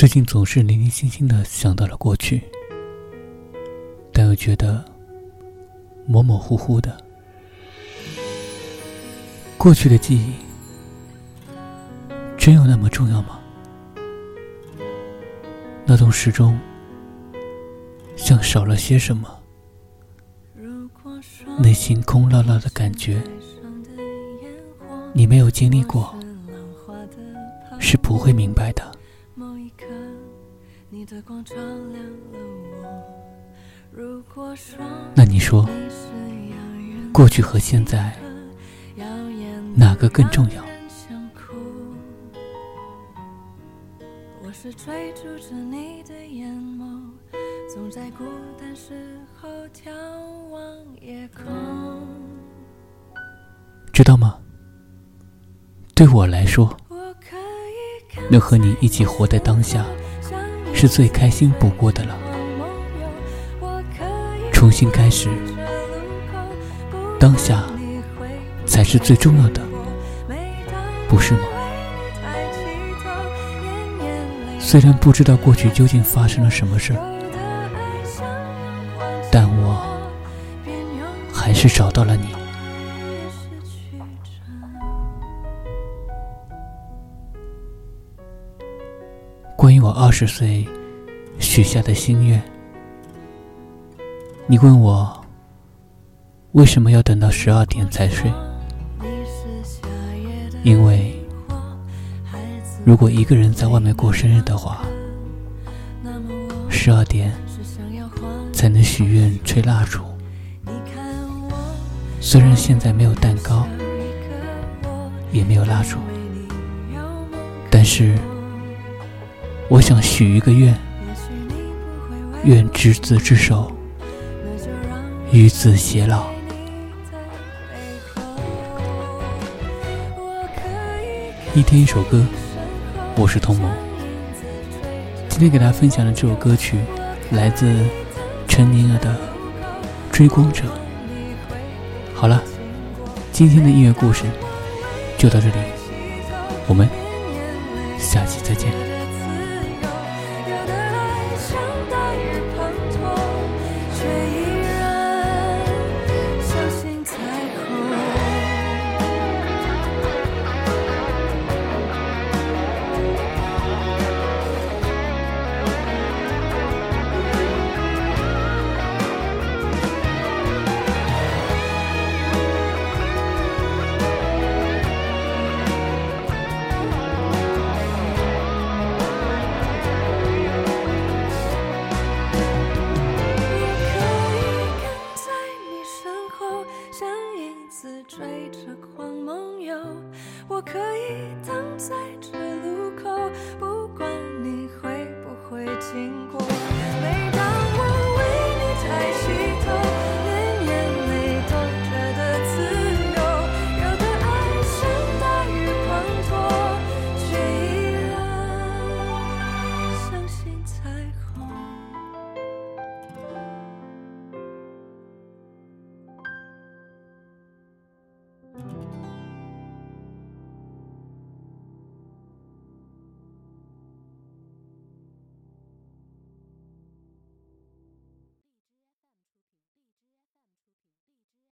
最近总是零零星星的想到了过去，但又觉得模模糊糊的。过去的记忆真有那么重要吗？那栋时钟像少了些什么，内心空落落的感觉，你没有经历过，是不会明白的。你的光照亮了我。如果说，那你说过去和现在哪个更重要？想哭。我是追逐着你的眼眸，总在孤单时候眺望夜空。知道吗？对我来说，能和你一起活在当下。是最开心不过的了。重新开始，当下才是最重要的，不是吗？虽然不知道过去究竟发生了什么事但我还是找到了你。关于我二十岁许下的心愿，你问我为什么要等到十二点才睡？因为如果一个人在外面过生日的话，十二点才能许愿吹蜡烛。虽然现在没有蛋糕，也没有蜡烛，但是。我想许一个愿，愿执子之手，与子偕老。一天一首歌，我是童萌。今天给大家分享的这首歌曲，来自陈宁儿的《追光者》。好了，今天的音乐故事就到这里，我们下期再见。追着狂梦游，我可以等在这。